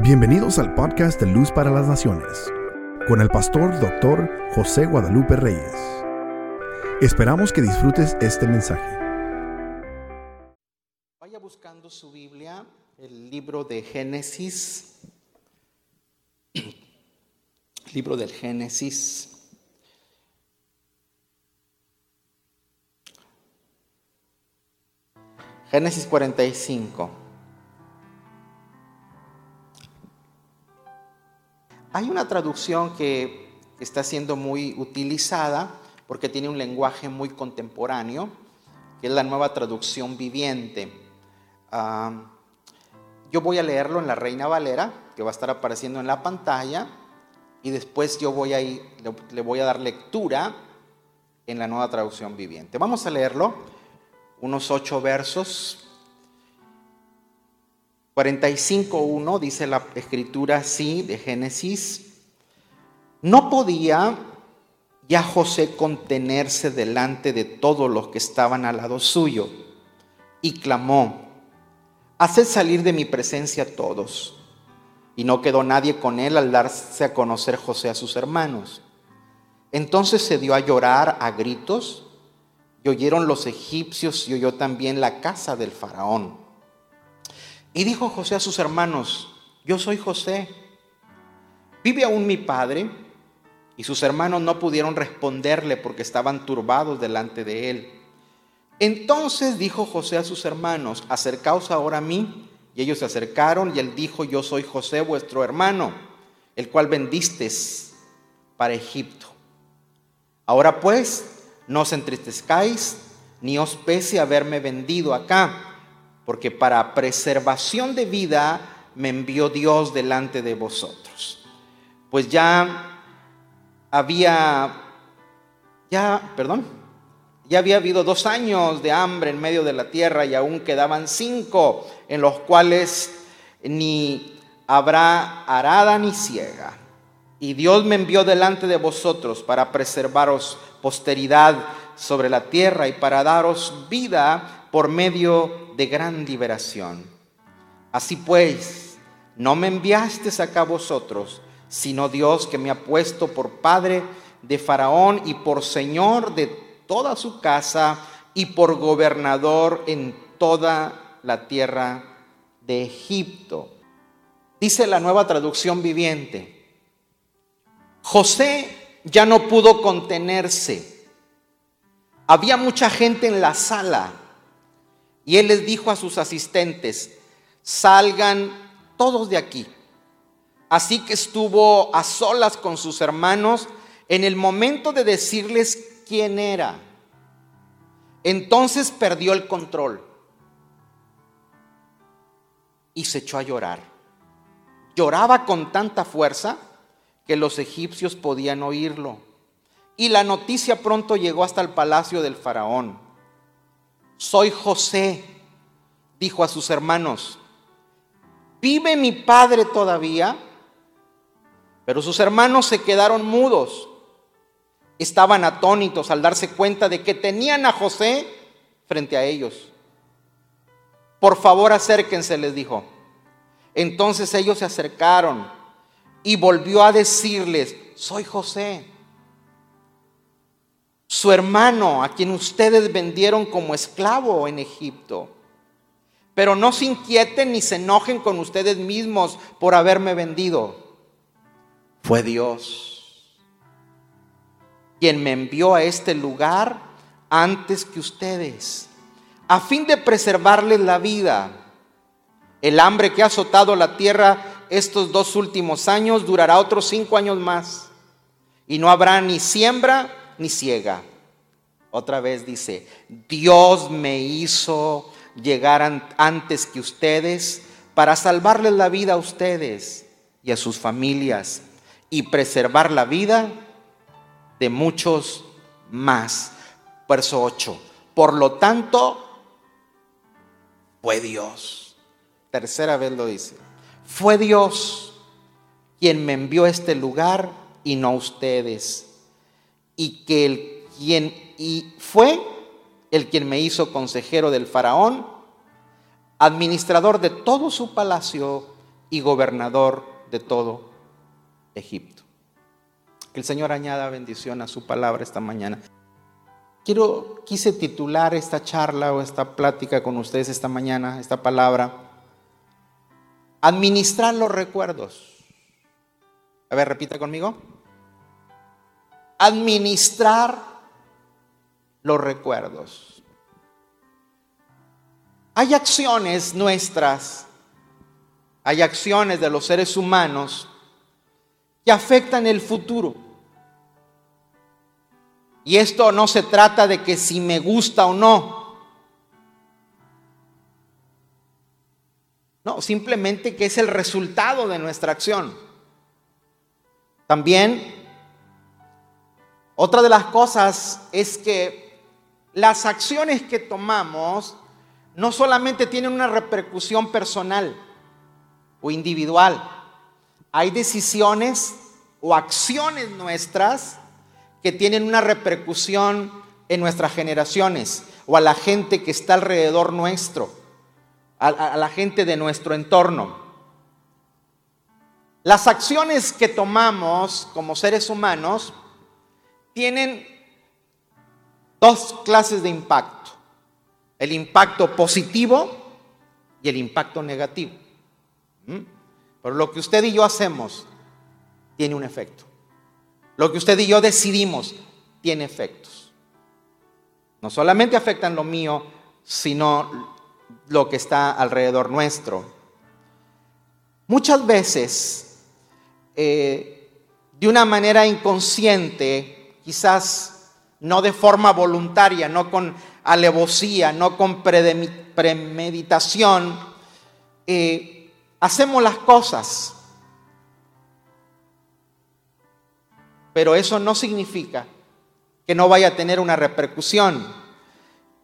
Bienvenidos al podcast de Luz para las Naciones, con el pastor doctor José Guadalupe Reyes. Esperamos que disfrutes este mensaje. Vaya buscando su Biblia, el libro de Génesis, libro del Génesis. Génesis 45. Hay una traducción que está siendo muy utilizada porque tiene un lenguaje muy contemporáneo, que es la nueva traducción viviente. Ah, yo voy a leerlo en la Reina Valera, que va a estar apareciendo en la pantalla, y después yo voy le voy a dar lectura en la nueva traducción viviente. Vamos a leerlo, unos ocho versos. 45.1 dice la escritura así de Génesis. No podía ya José contenerse delante de todos los que estaban al lado suyo y clamó, haced salir de mi presencia todos. Y no quedó nadie con él al darse a conocer José a sus hermanos. Entonces se dio a llorar a gritos y oyeron los egipcios y oyó también la casa del faraón. Y dijo José a sus hermanos, yo soy José, ¿vive aún mi padre? Y sus hermanos no pudieron responderle porque estaban turbados delante de él. Entonces dijo José a sus hermanos, acercaos ahora a mí. Y ellos se acercaron y él dijo, yo soy José vuestro hermano, el cual vendistes para Egipto. Ahora pues, no os entristezcáis, ni os pese haberme vendido acá, porque para preservación de vida me envió Dios delante de vosotros. Pues ya había, ya, perdón, ya había habido dos años de hambre en medio de la tierra y aún quedaban cinco en los cuales ni habrá arada ni ciega. Y Dios me envió delante de vosotros para preservaros posteridad sobre la tierra y para daros vida por medio de gran liberación. Así pues, no me enviasteis acá vosotros, sino Dios que me ha puesto por padre de Faraón y por señor de toda su casa y por gobernador en toda la tierra de Egipto. Dice la nueva traducción viviente. José ya no pudo contenerse. Había mucha gente en la sala y él les dijo a sus asistentes, salgan todos de aquí. Así que estuvo a solas con sus hermanos en el momento de decirles quién era. Entonces perdió el control y se echó a llorar. Lloraba con tanta fuerza que los egipcios podían oírlo. Y la noticia pronto llegó hasta el palacio del faraón. Soy José, dijo a sus hermanos. ¿Vive mi padre todavía? Pero sus hermanos se quedaron mudos. Estaban atónitos al darse cuenta de que tenían a José frente a ellos. Por favor, acérquense, les dijo. Entonces ellos se acercaron y volvió a decirles, soy José, su hermano a quien ustedes vendieron como esclavo en Egipto. Pero no se inquieten ni se enojen con ustedes mismos por haberme vendido. Fue Dios quien me envió a este lugar antes que ustedes, a fin de preservarles la vida. El hambre que ha azotado la tierra estos dos últimos años durará otros cinco años más, y no habrá ni siembra ni ciega. Otra vez dice, Dios me hizo llegar antes que ustedes para salvarles la vida a ustedes y a sus familias y preservar la vida de muchos más. Verso 8. Por lo tanto, fue Dios. Tercera vez lo dice. Fue Dios quien me envió a este lugar y no ustedes. Y que el quien y fue el quien me hizo consejero del faraón, administrador de todo su palacio y gobernador de todo Egipto. Que el Señor añada bendición a su palabra esta mañana. Quiero, quise titular esta charla o esta plática con ustedes esta mañana, esta palabra, administrar los recuerdos. A ver, repita conmigo. Administrar los recuerdos. Hay acciones nuestras, hay acciones de los seres humanos que afectan el futuro. Y esto no se trata de que si me gusta o no. No, simplemente que es el resultado de nuestra acción. También, otra de las cosas es que las acciones que tomamos no solamente tienen una repercusión personal o individual, hay decisiones o acciones nuestras que tienen una repercusión en nuestras generaciones o a la gente que está alrededor nuestro, a, la gente de nuestro entorno. Las acciones que tomamos como seres humanos tienen dos clases de impacto el impacto positivo y el impacto negativo. ¿Mm? Pero lo que usted y yo hacemos tiene un efecto. Lo que usted y yo decidimos tiene efectos. No solamente afectan lo mío, sino lo que está alrededor nuestro. Muchas veces, eh, de una manera inconsciente, quizás no de forma voluntaria, no con alevosía, no con premeditación, eh, hacemos las cosas. Pero eso no significa que no vaya a tener una repercusión.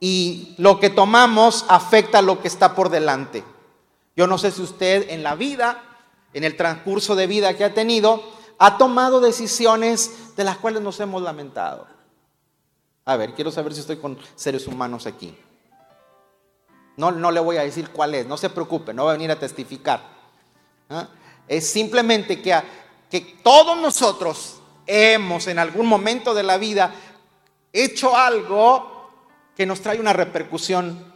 Y lo que tomamos afecta lo que está por delante. Yo no sé si usted en la vida, en el transcurso de vida que ha tenido, ha tomado decisiones de las cuales nos hemos lamentado. A ver, quiero saber si estoy con seres humanos aquí. No, no le voy a decir cuál es, no se preocupe, no va a venir a testificar. ¿Ah? Es simplemente que, que todos nosotros hemos en algún momento de la vida hecho algo que nos trae una repercusión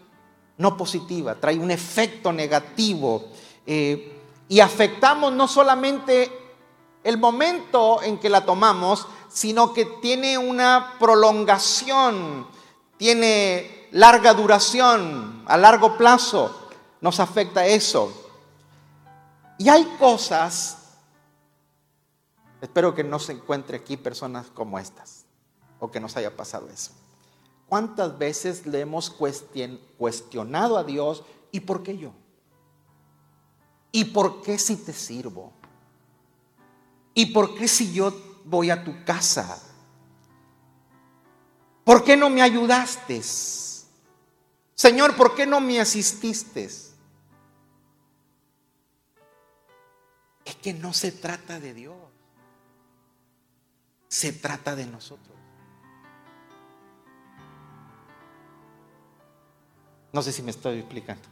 no positiva, trae un efecto negativo. Eh, y afectamos no solamente el momento en que la tomamos, sino que tiene una prolongación, tiene larga duración, a largo plazo nos afecta eso. Y hay cosas, espero que no se encuentre aquí personas como estas, o que nos haya pasado eso. ¿Cuántas veces le hemos cuestionado a Dios y por qué yo? ¿Y por qué si te sirvo? ¿Y por qué si yo voy a tu casa? ¿Por qué no me ayudaste? Señor, ¿por qué no me asististe? Es que no se trata de Dios. Se trata de nosotros. No sé si me estoy explicando.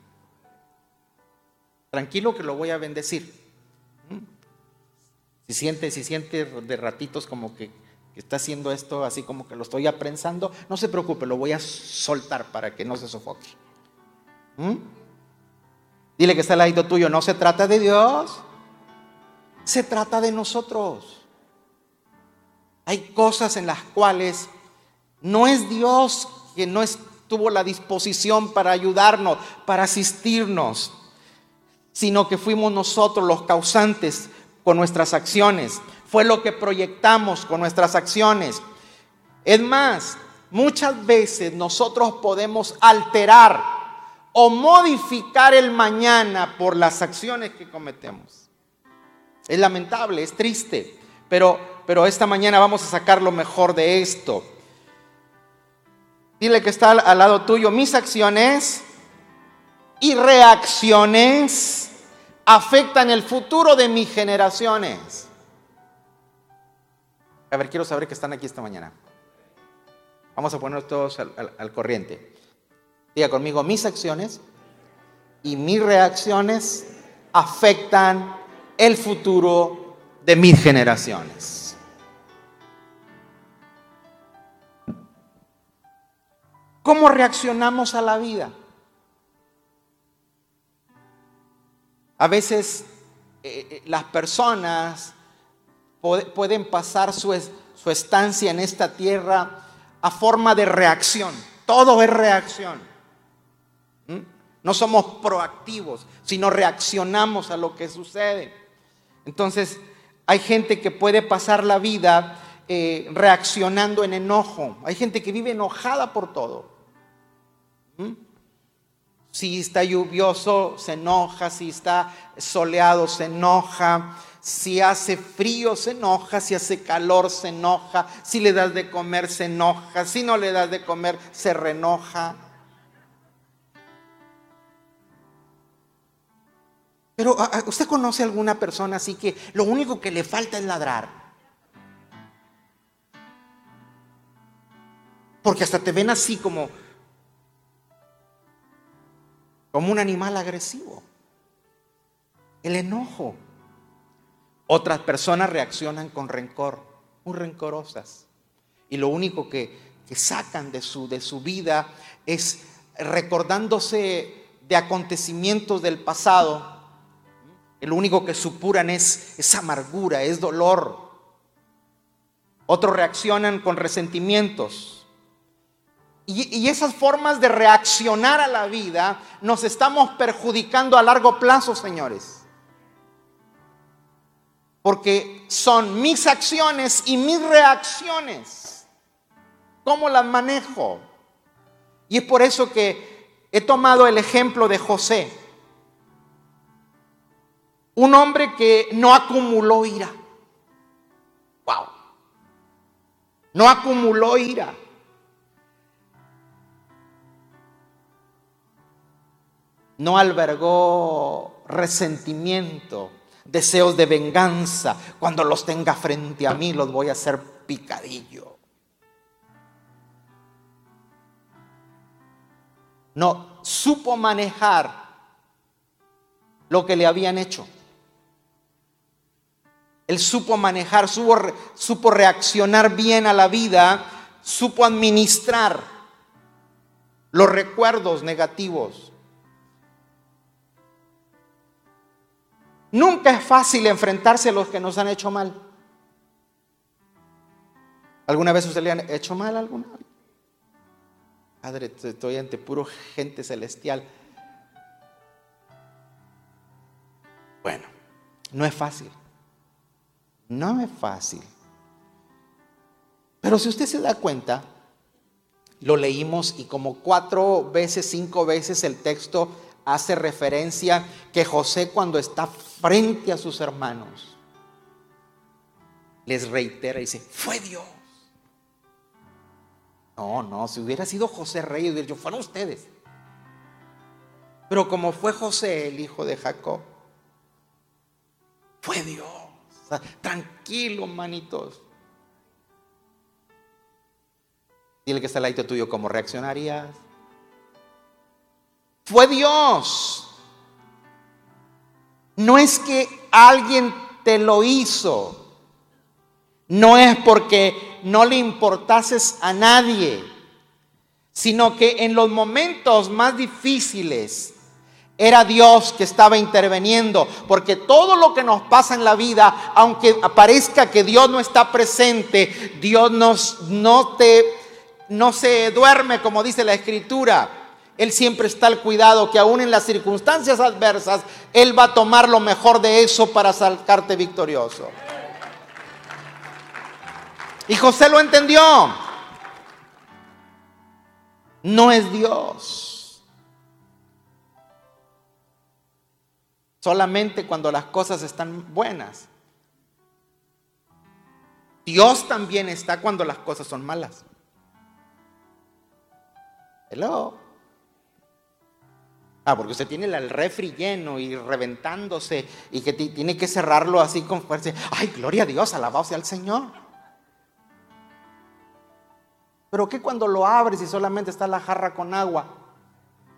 Tranquilo que lo voy a bendecir. Si siente, si de ratitos como que, está haciendo esto así como que lo estoy aprensando, no se preocupe, lo voy a soltar para que no se sofoque. ¿Mm? Dile que está al lado tuyo, no se trata de Dios, se trata de nosotros. Hay cosas en las cuales no es Dios que no tuvo la disposición para ayudarnos, para asistirnos, sino que fuimos nosotros los causantes con nuestras acciones, fue lo que proyectamos con nuestras acciones. Es más, muchas veces nosotros podemos alterar o modificar el mañana por las acciones que cometemos. Es lamentable, es triste, pero, pero esta mañana vamos a sacar lo mejor de esto. Dile que está al lado tuyo, mis acciones y reacciones afectan el futuro de mis generaciones. A ver, quiero saber que están aquí esta mañana. Vamos a ponernos todos al, corriente. Diga conmigo, mis acciones y mis reacciones afectan el futuro de mis generaciones. ¿Cómo reaccionamos a la vida? A veces eh, eh, las personas pueden pasar su, su estancia en esta tierra a forma de reacción. Todo es reacción. ¿Mm? No somos proactivos, sino reaccionamos a lo que sucede. Entonces, hay gente que puede pasar la vida eh, reaccionando en enojo. Hay gente que vive enojada por todo. ¿Mm? Si está lluvioso, se enoja. Si está soleado, se enoja. Si hace frío, se enoja. Si hace calor, se enoja. Si le das de comer, se enoja. Si no le das de comer, se renoja. Pero ¿usted conoce alguna persona así que lo único que le falta es ladrar? Porque hasta te ven así como como un animal agresivo. El enojo. Otras personas reaccionan con rencor, muy rencorosas. Y lo único que, sacan de su, de su vida es recordándose de acontecimientos del pasado. lo único que supuran es, es amargura, es dolor. Otros reaccionan con resentimientos y, esas formas de reaccionar a la vida nos estamos perjudicando a largo plazo, señores. Porque son mis acciones y mis reacciones. ¿Cómo las manejo? Y es por eso que he tomado el ejemplo de José. Un hombre que no acumuló ira. Wow. No acumuló ira. No albergó resentimiento, deseos de venganza. Cuando los tenga frente a mí los voy a hacer picadillo. No, supo manejar lo que le habían hecho. Él supo manejar, supo, supo reaccionar bien a la vida, supo administrar los recuerdos negativos. Nunca es fácil enfrentarse a los que nos han hecho mal. ¿Alguna vez usted le han hecho mal a alguna? Padre, estoy ante puro gente celestial. Bueno, no es fácil. No es fácil. Pero si usted se da cuenta, lo leímos y como cuatro veces, cinco veces el texto hace referencia que José cuando está frente a sus hermanos, les reitera y dice, fue Dios. No, no, si hubiera sido José rey, yo fueron ustedes. Pero como fue José, el hijo de Jacob, fue Dios. tranquilo, manitos. Dile que está lado tuyo, ¿cómo reaccionarías? Fue Dios. No es que alguien te lo hizo. No es porque no le importases a nadie, sino que en los momentos más difíciles era Dios que estaba interviniendo, porque todo lo que nos pasa en la vida, aunque parezca que Dios no está presente, Dios nos, no, te, no se duerme, como dice la escritura. Él siempre está al cuidado que aún en las circunstancias adversas, Él va a tomar lo mejor de eso para sacarte victorioso. Y José lo entendió. No es Dios. Solamente cuando las cosas están buenas. Dios también está cuando las cosas son malas. Hello. Ah, porque usted tiene el refri lleno y reventándose y que tiene que cerrarlo así con fuerza. Ay, gloria a Dios, alabado sea el Señor. Pero ¿qué cuando lo abres y solamente está la jarra con agua?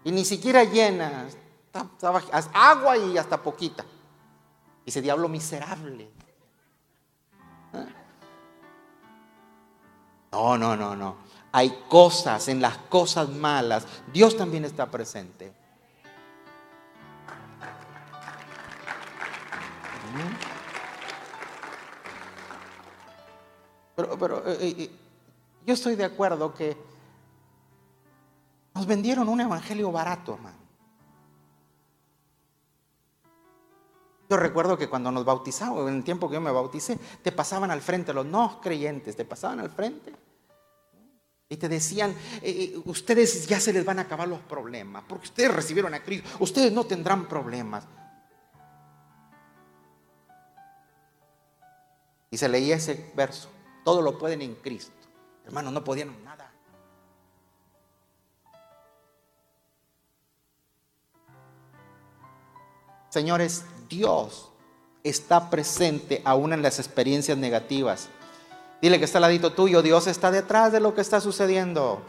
Y ni siquiera llena, Estaba agua y hasta poquita. Dice, diablo miserable. ¿Eh? No, no, no, no. Hay cosas, en las cosas malas, Dios también está presente. Pero, pero eh, eh, yo estoy de acuerdo que nos vendieron un evangelio barato, hermano. Yo recuerdo que cuando nos bautizaban, en el tiempo que yo me bauticé, te pasaban al frente los no creyentes, te pasaban al frente y te decían, eh, ustedes ya se les van a acabar los problemas, porque ustedes recibieron a Cristo, ustedes no tendrán problemas. Y se leía ese verso, todo lo pueden en Cristo. Hermanos, no podían nada. Señores, Dios está presente aún en las experiencias negativas. Dile que está al ladito tuyo, Dios está detrás de lo que está sucediendo.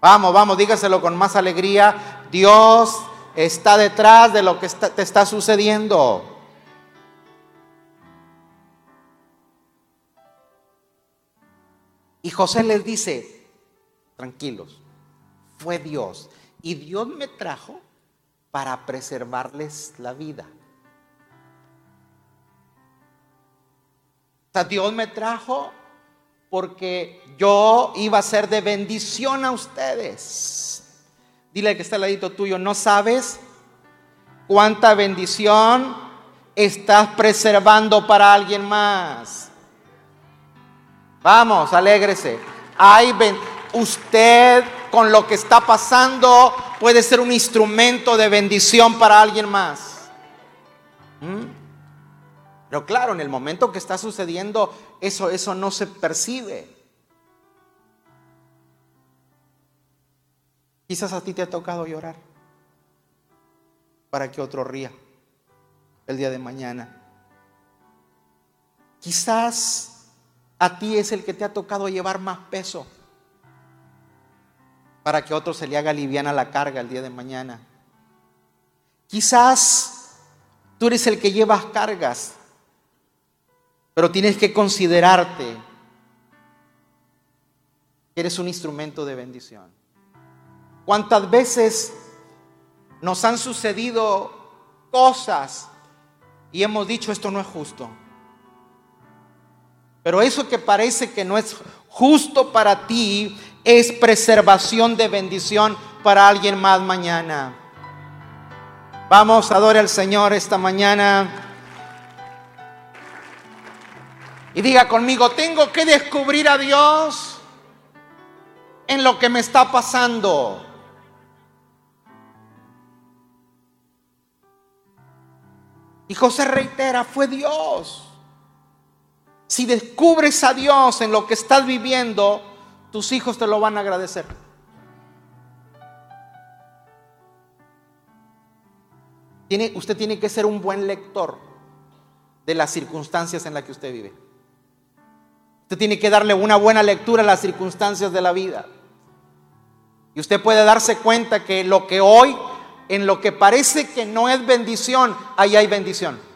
Vamos, vamos, dígaselo con más alegría. Dios está detrás de lo que te está sucediendo. Y José les dice, tranquilos, fue Dios. Y Dios me trajo para preservarles la vida. O sea, Dios me trajo porque yo iba a ser de bendición a ustedes. Dile que está al ladito tuyo, ¿no sabes cuánta bendición estás preservando para alguien más? Vamos, alégrese. Hay usted con lo que está pasando puede ser un instrumento de bendición para alguien más. ¿Mm? Pero claro, en el momento que está sucediendo eso, eso no se percibe. Quizás a ti te ha tocado llorar para que otro ría el día de mañana. Quizás a ti es el que te ha tocado llevar más peso para que otro se le haga liviana la carga el día de mañana. Quizás tú eres el que llevas cargas, pero tienes que considerarte que eres un instrumento de bendición. ¿Cuántas veces nos han sucedido cosas y hemos dicho esto no es justo? Pero eso que parece que no es justo para ti es preservación de bendición para alguien más mañana. Vamos, adore al Señor esta mañana. Y diga conmigo, tengo que descubrir a Dios en lo que me está pasando. Y José reitera, fue Dios. Si descubres a Dios en lo que estás viviendo, tus hijos te lo van a agradecer. Tiene, usted tiene que ser un buen lector de las circunstancias en las que usted vive. Usted tiene que darle una buena lectura a las circunstancias de la vida. Y usted puede darse cuenta que lo que hoy, en lo que parece que no es bendición, ahí hay bendición.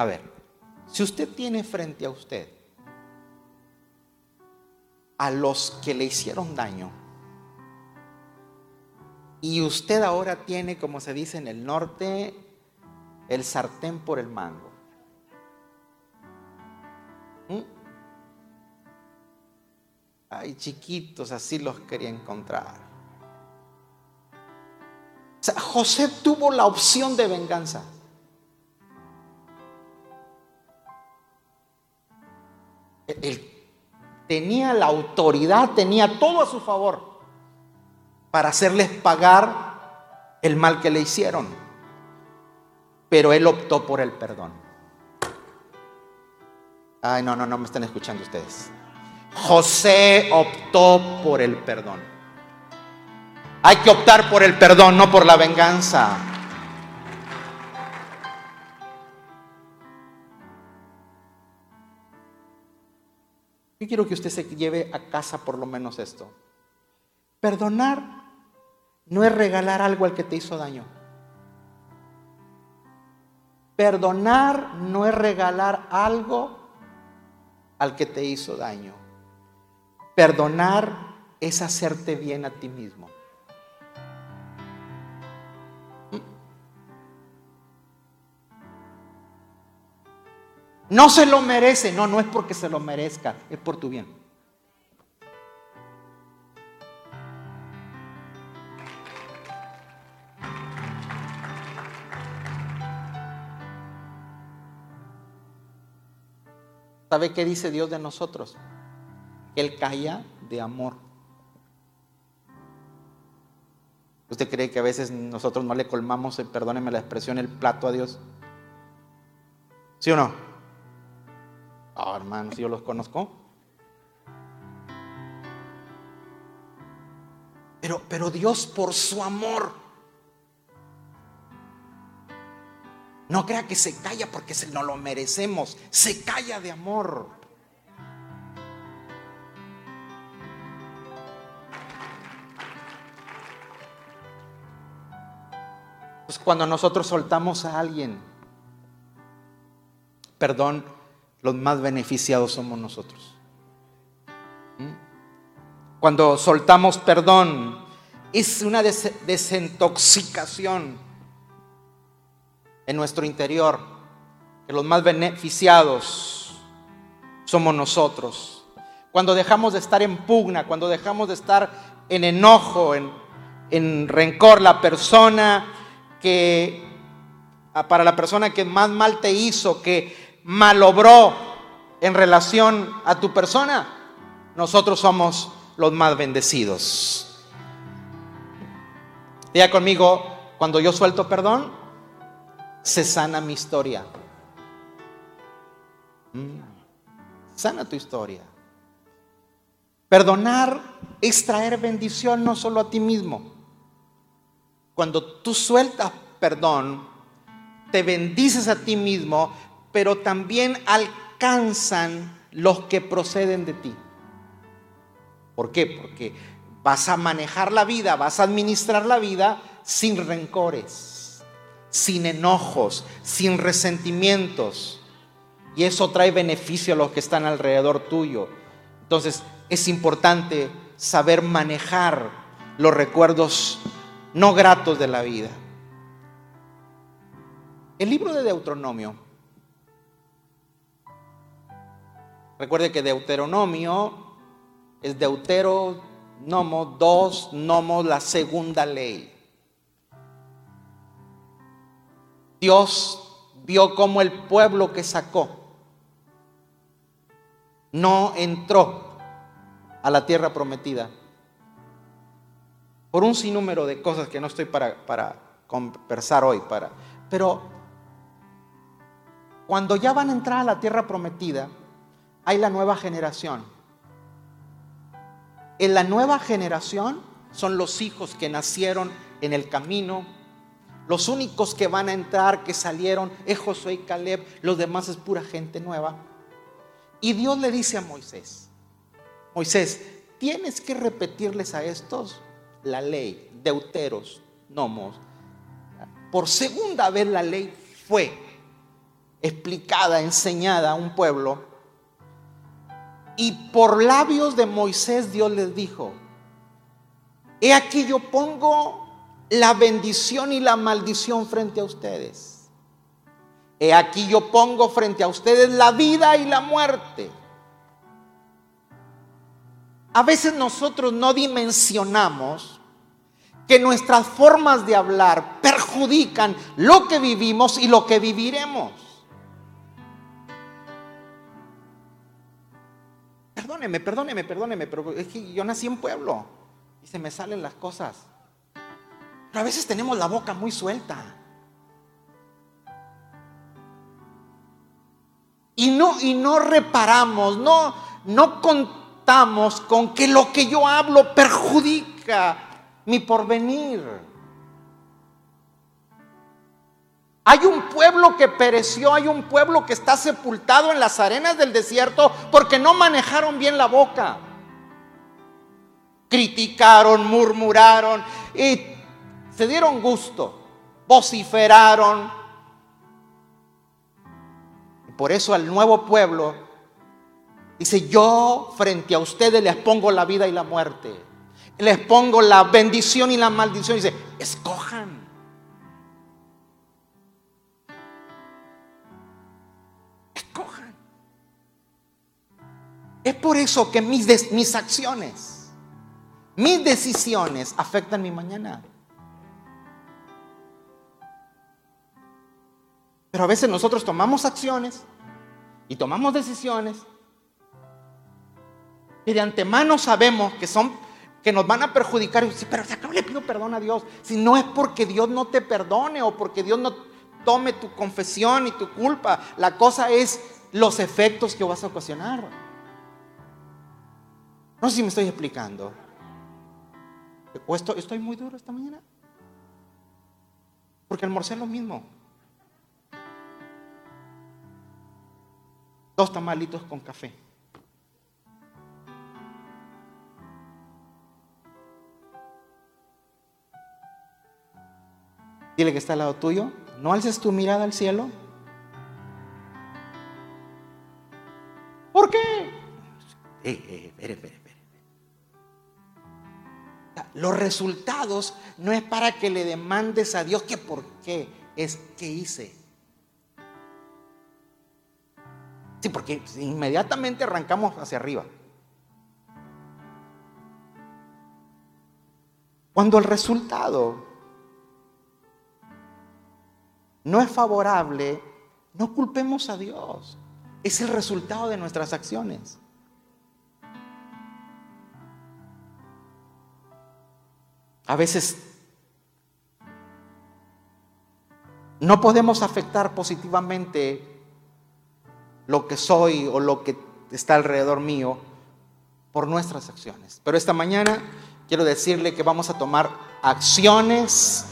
A ver, si usted tiene frente a usted a los que le hicieron daño, y usted ahora tiene, como se dice en el norte, el sartén por el mango. Ay, chiquitos, así los quería encontrar. O sea, José tuvo la opción de venganza. Él tenía la autoridad, tenía todo a su favor para hacerles pagar el mal que le hicieron. Pero él optó por el perdón. Ay, no, no, no me están escuchando ustedes. José optó por el perdón. Hay que optar por el perdón, no por la venganza. Yo quiero que usted se lleve a casa por lo menos esto. Perdonar no es regalar algo al que te hizo daño. Perdonar no es regalar algo al que te hizo daño. Perdonar es hacerte bien a ti mismo. No se lo merece, no, no es porque se lo merezca, es por tu bien. ¿Sabe qué dice Dios de nosotros? Él calla de amor. ¿Usted cree que a veces nosotros no le colmamos, eh, perdóneme la expresión, el plato a Dios? ¿Sí o no? Oh, hermanos, yo los conozco. Pero, pero Dios por su amor No crea que se calla porque no lo merecemos. Se calla de amor. Pues cuando nosotros soltamos a alguien, perdón, los más beneficiados somos nosotros. ¿Mm? Cuando soltamos perdón, es una desintoxicación en nuestro interior, que los más beneficiados somos nosotros. Cuando dejamos de estar en pugna, cuando dejamos de estar en enojo, en, en rencor, la persona que, ah, para la persona que más mal te hizo, que malobró en relación a tu persona, nosotros somos los más bendecidos. Diga conmigo, cuando yo suelto perdón, se sana mi historia. Mm. Sana tu historia. Perdonar es traer bendición no solo a ti mismo. Cuando tú sueltas perdón, te bendices a ti mismo, pero también alcanzan los que proceden de ti. ¿Por qué? Porque vas a manejar la vida, vas a administrar la vida sin rencores sin enojos, sin resentimientos. Y eso trae beneficio a los que están alrededor tuyo. Entonces es importante saber manejar los recuerdos no gratos de la vida. El libro de Deuteronomio. Recuerde que Deuteronomio es Deutero, Nomo, dos, Nomo, la segunda ley. Dios vio como el pueblo que sacó no entró a la tierra prometida por un sinnúmero de cosas que no estoy para, para conversar hoy, para, pero cuando ya van a entrar a la tierra prometida, hay la nueva generación. En la nueva generación son los hijos que nacieron en el camino los únicos que van a entrar, que salieron, es Josué y Caleb, los demás es pura gente nueva. Y Dios le dice a Moisés, Moisés, tienes que repetirles a estos la ley, deuteros, nomos. Por segunda vez la ley fue explicada, enseñada a un pueblo. Y por labios de Moisés Dios les dijo, he aquí yo pongo la bendición y la maldición frente a ustedes. He aquí yo pongo frente a ustedes la vida y la muerte. A veces nosotros no dimensionamos que nuestras formas de hablar perjudican lo que vivimos y lo que viviremos. Perdóneme, perdóneme, perdóneme, pero es que yo nací en pueblo y se me salen las cosas. Pero a veces tenemos la boca muy suelta. Y no, y no reparamos, no, no contamos con que lo que yo hablo perjudica mi porvenir. Hay un pueblo que pereció, hay un pueblo que está sepultado en las arenas del desierto porque no manejaron bien la boca. Criticaron, murmuraron y se dieron gusto, vociferaron. Por eso al nuevo pueblo dice, yo frente a ustedes les pongo la vida y la muerte. Les pongo la bendición y la maldición. dice, escojan. Es por eso que mis, mis acciones, mis decisiones afectan mi mañana. Pero a veces nosotros tomamos acciones y tomamos decisiones y de antemano sabemos que son que nos van a perjudicar. Y pero acá le pido perdón a Dios. Si no es porque Dios no te perdone o porque Dios no tome tu confesión y tu culpa. La cosa es los efectos que vas a ocasionar. No sé si me estoy explicando. ¿O estoy, estoy muy duro esta mañana? Porque almorcé lo mismo. Dos tamalitos con café. Dile que está al lado tuyo. No alces tu mirada al cielo. Los resultados no es para que le demandes a Dios que por qué, es que hice. Sí, porque inmediatamente arrancamos hacia arriba. Cuando el resultado no es favorable, no culpemos a Dios. Es el resultado de nuestras acciones. A veces no podemos afectar positivamente lo que soy o lo que está alrededor mío por nuestras acciones. Pero esta mañana quiero decirle que vamos a tomar acciones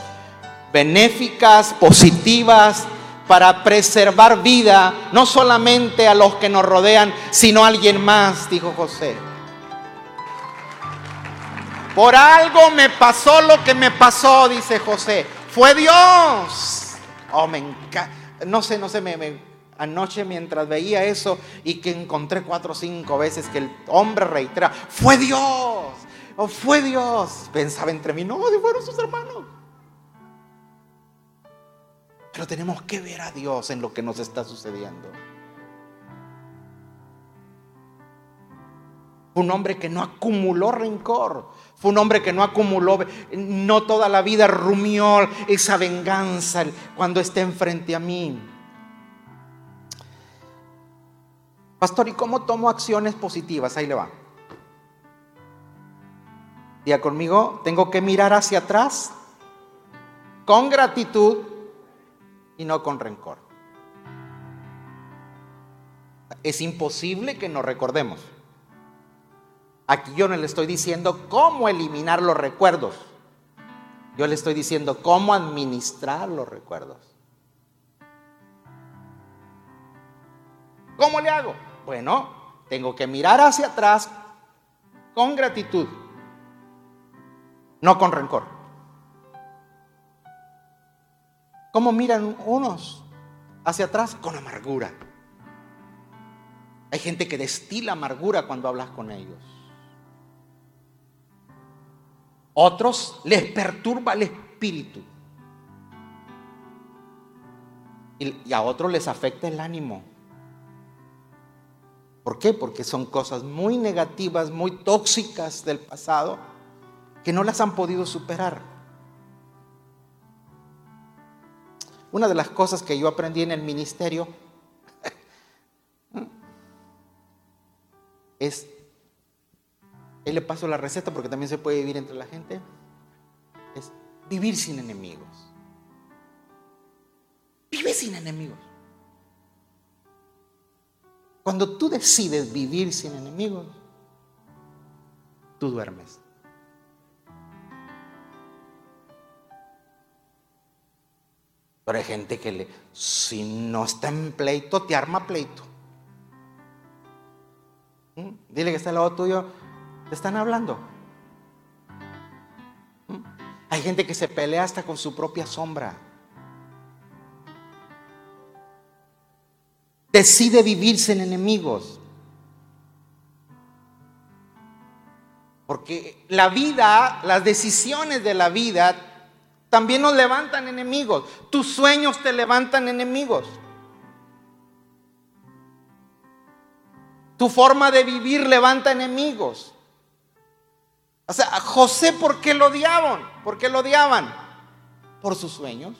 benéficas, positivas, para preservar vida, no solamente a los que nos rodean, sino a alguien más, dijo José. Por algo me pasó lo que me pasó, dice José. Fue Dios. Oh, me encanta. No sé, no sé, anoche mientras veía eso y que encontré cuatro o cinco veces que el hombre reitera, fue Dios. Oh, fue Dios. Pensaba entre mí, no, fueron sus hermanos. Pero tenemos que ver a Dios en lo que nos está sucediendo. un hombre que no acumuló rencor. Fue un hombre que no acumuló, no toda la vida rumió esa venganza cuando esté enfrente a mí. Pastor, ¿y cómo tomo acciones positivas? Ahí le va. Día conmigo, tengo que mirar hacia atrás con gratitud y no con rencor. Es imposible que nos recordemos. Aquí yo no le estoy diciendo cómo eliminar los recuerdos. Yo le estoy diciendo cómo administrar los recuerdos. ¿Cómo le hago? Bueno, tengo que mirar hacia atrás con gratitud, no con rencor. ¿Cómo miran unos hacia atrás? Con amargura. Hay gente que destila amargura cuando hablas con ellos. Otros les perturba el espíritu. Y a otros les afecta el ánimo. ¿Por qué? Porque son cosas muy negativas, muy tóxicas del pasado, que no las han podido superar. Una de las cosas que yo aprendí en el ministerio es Ahí le paso la receta porque también se puede vivir entre la gente. Es vivir sin enemigos. Vive sin enemigos. Cuando tú decides vivir sin enemigos, tú duermes. Pero hay gente que le, si no está en pleito, te arma pleito. ¿Mm? Dile que está al lado tuyo, te están hablando. ¿Mm? Hay gente que se pelea hasta con su propia sombra. Decide vivirse en enemigos. Porque la vida, las decisiones de la vida también nos levantan enemigos. Tus sueños te levantan enemigos. Tu forma de vivir levanta enemigos. O sea, José, ¿por qué lo odiaban? ¿Por qué lo odiaban? Por sus sueños.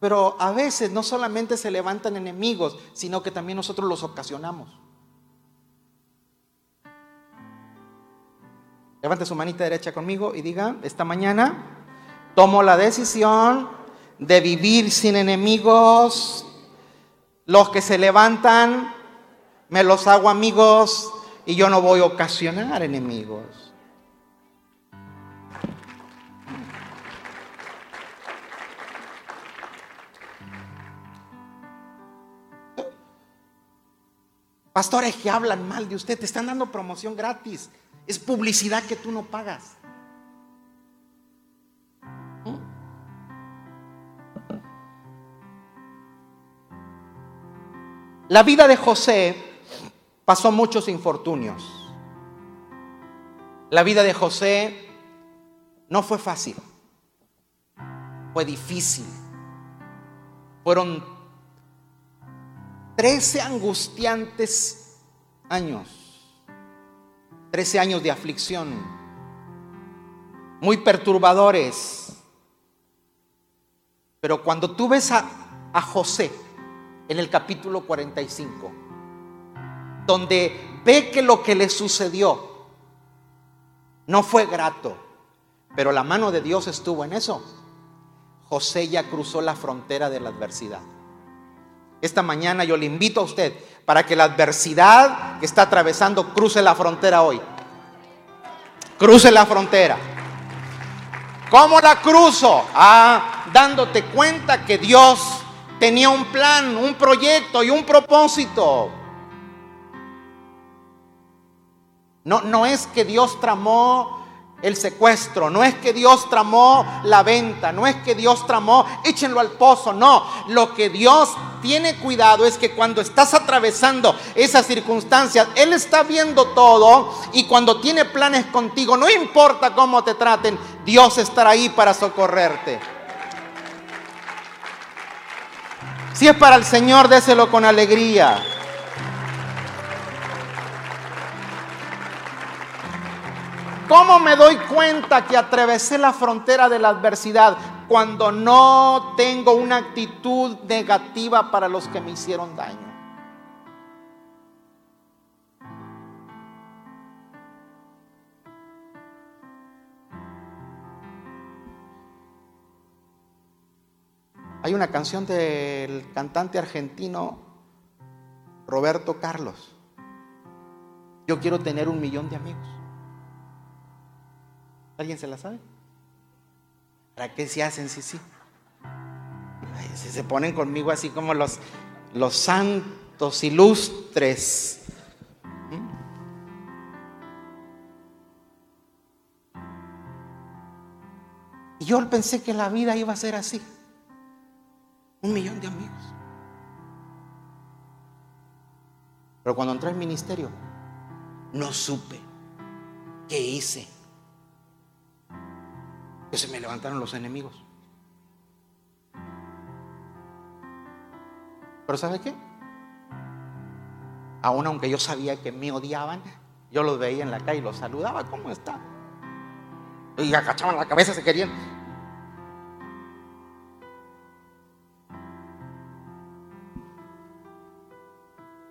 Pero a veces no solamente se levantan enemigos, sino que también nosotros los ocasionamos. Levante su manita derecha conmigo y diga, esta mañana tomo la decisión de vivir sin enemigos. Los que se levantan, me los hago amigos y yo no voy a ocasionar enemigos. Pastores que hablan mal de usted, te están dando promoción gratis. Es publicidad que tú no pagas. La vida de José pasó muchos infortunios. La vida de José no fue fácil, fue difícil. Fueron 13 angustiantes años. 13 años de aflicción, muy perturbadores. Pero cuando tú ves a, a José en el capítulo 45, donde ve que lo que le sucedió no fue grato, pero la mano de Dios estuvo en eso, José ya cruzó la frontera de la adversidad. Esta mañana yo le invito a usted para que la adversidad que está atravesando cruce la frontera hoy. Cruce la frontera. ¿Cómo la cruzo? Ah, dándote cuenta que Dios tenía un plan, un proyecto y un propósito. No, no es que Dios tramó el secuestro, no es que Dios tramó la venta, no es que Dios tramó, échenlo al pozo, no. Lo que Dios tiene cuidado es que cuando estás atravesando esas circunstancias, Él está viendo todo y cuando tiene planes contigo, no importa cómo te traten, Dios estará ahí para socorrerte. Si es para el Señor, déselo con alegría. ¿Cómo me doy cuenta que atravesé la frontera de la adversidad cuando no tengo una actitud negativa para los que me hicieron daño? Hay una canción del cantante argentino Roberto Carlos. Yo quiero tener un millón de amigos. ¿Alguien se la sabe? ¿Para qué se hacen? Sí, sí. Si se ponen conmigo así como los, los santos ilustres. ¿Mm? Y yo pensé que la vida iba a ser así. Un millón de amigos. Pero cuando entré al ministerio, no supe qué hice que se me levantaron los enemigos. Pero ¿sabe qué? Aún aunque yo sabía que me odiaban, yo los veía en la calle y los saludaba, ¿cómo está? Y agachaban la cabeza, se querían.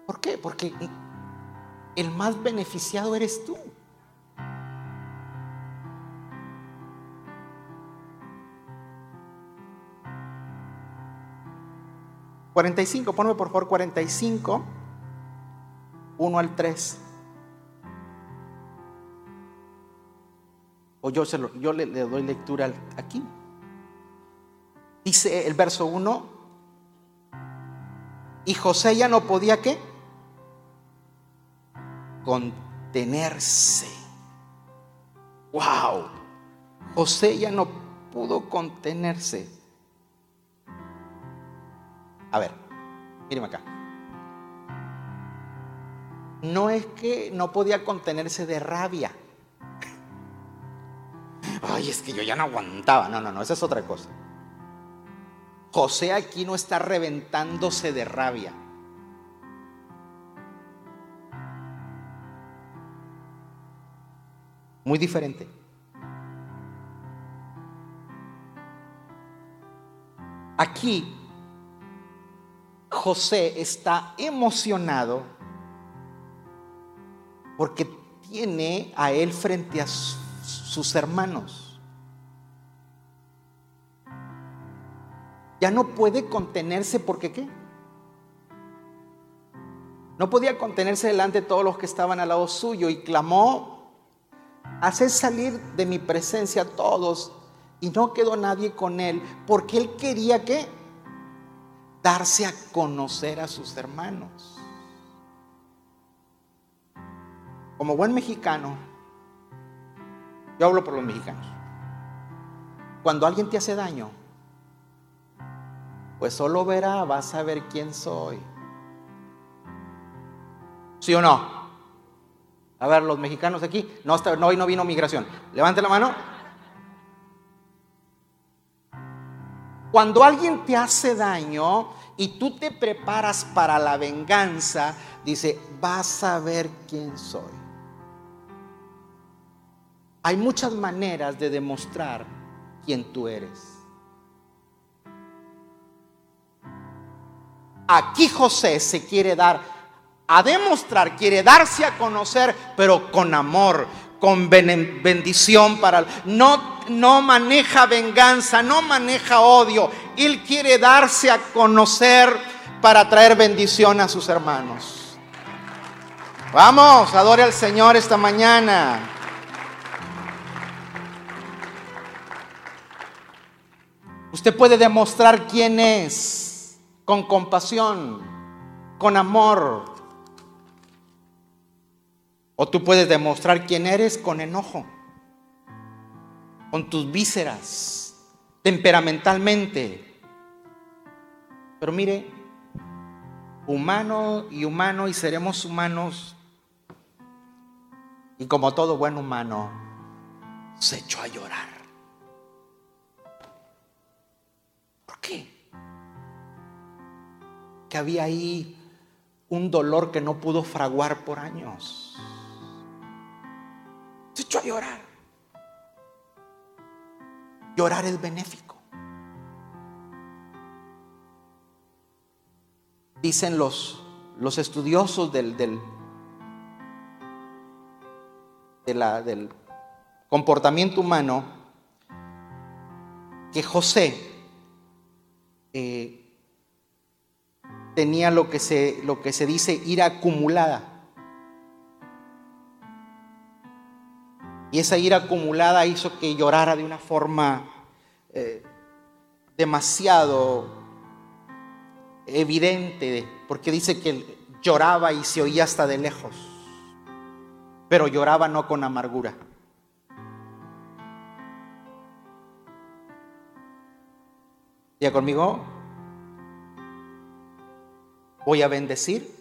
¿Por qué? Porque el más beneficiado eres tú. 45, ponme por favor 45, 1 al 3. O yo, se lo, yo le, le, doy lectura aquí. Dice el verso 1, y José ya no podía qué? Contenerse. Wow. José ya no pudo contenerse. A ver, mírenme acá. No es que no podía contenerse de rabia. Ay, es que yo ya no aguantaba. No, no, no, esa es otra cosa. José aquí no está reventándose de rabia. Muy diferente. Aquí José está emocionado porque tiene a él frente a sus hermanos. Ya no puede contenerse porque qué? No podía contenerse delante de todos los que estaban al lado suyo y clamó, hacer salir de mi presencia a todos. Y no quedó nadie con él porque él quería que darse a conocer a sus hermanos. Como buen mexicano, yo hablo por los mexicanos. Cuando alguien te hace daño, pues solo verá, vas a ver quién soy. ¿Sí o no? A ver, los mexicanos aquí, no, hoy no vino migración. Levante la mano. Cuando alguien te hace daño y tú te preparas para la venganza, dice, vas a ver quién soy. Hay muchas maneras de demostrar quién tú eres. Aquí José se quiere dar a demostrar, quiere darse a conocer, pero con amor, con bendición para no no maneja venganza, no maneja odio. Él quiere darse a conocer para traer bendición a sus hermanos. Vamos, adore al Señor esta mañana. Usted puede demostrar quién es con compasión, con amor, o tú puedes demostrar quién eres con enojo, con tus vísceras, temperamentalmente. Pero mire, humano y humano y seremos humanos. Y como todo buen humano, se echó a llorar. ¿Por qué? Que había ahí un dolor que no pudo fraguar por años se echó a llorar. Llorar es benéfico. Dicen los, los estudiosos del, del, comportamiento humano que José eh, tenía lo que, se, lo que se dice ira acumulada. Y esa ira acumulada hizo que llorara de una forma eh, demasiado evidente, porque dice que lloraba y se oía hasta de lejos, pero lloraba no con amargura. Ya conmigo, voy a bendecir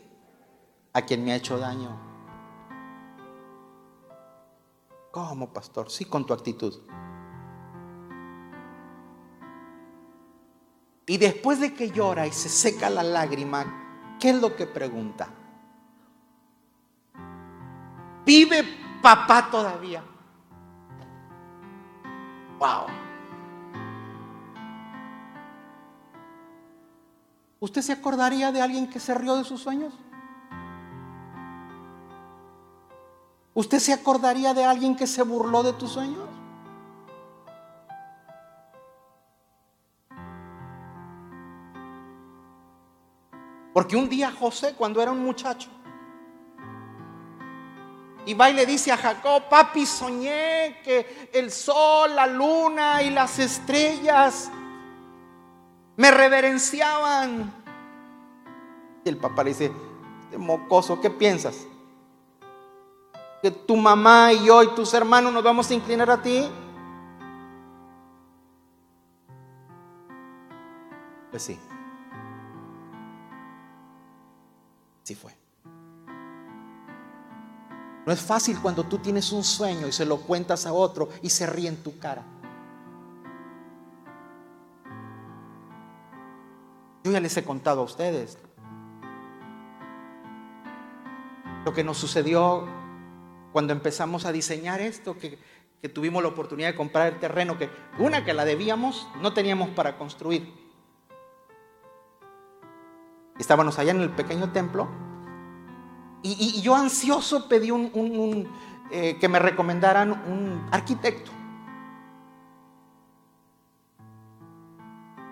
a quien me ha hecho daño. ¿Cómo, pastor? Sí, con tu actitud. Y después de que llora y se seca la lágrima, ¿qué es lo que pregunta? ¿Vive papá todavía? Wow. ¿Usted se acordaría de alguien que se rió de sus sueños? ¿Usted se acordaría de alguien que se burló de tus sueños? Porque un día José, cuando era un muchacho, y va y le dice a Jacob, papi, soñé que el sol, la luna y las estrellas me reverenciaban. Y el papá le dice, este mocoso, ¿qué piensas? ¿Que tu mamá y yo y tus hermanos nos vamos a inclinar a ti? Pues sí. Sí fue. No es fácil cuando tú tienes un sueño y se lo cuentas a otro y se ríe en tu cara. Yo ya les he contado a ustedes lo que nos sucedió cuando empezamos a diseñar esto, que, tuvimos la oportunidad de comprar el terreno, que una que la debíamos, no teníamos para construir. Estábamos allá en el pequeño templo y, yo ansioso pedí un, eh, que me recomendaran un arquitecto.